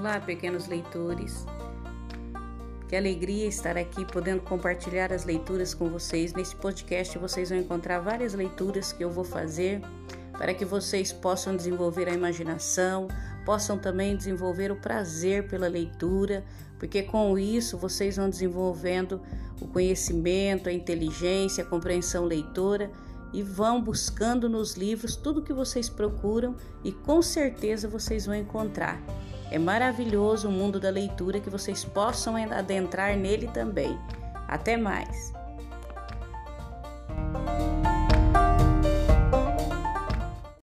Olá, pequenos leitores. Que alegria estar aqui podendo compartilhar as leituras com vocês. Nesse podcast vocês vão encontrar várias leituras que eu vou fazer para que vocês possam desenvolver a imaginação, possam também desenvolver o prazer pela leitura, porque com isso vocês vão desenvolvendo o conhecimento, a inteligência, a compreensão leitora e vão buscando nos livros tudo que vocês procuram e com certeza vocês vão encontrar. É maravilhoso o mundo da leitura que vocês possam adentrar nele também. Até mais!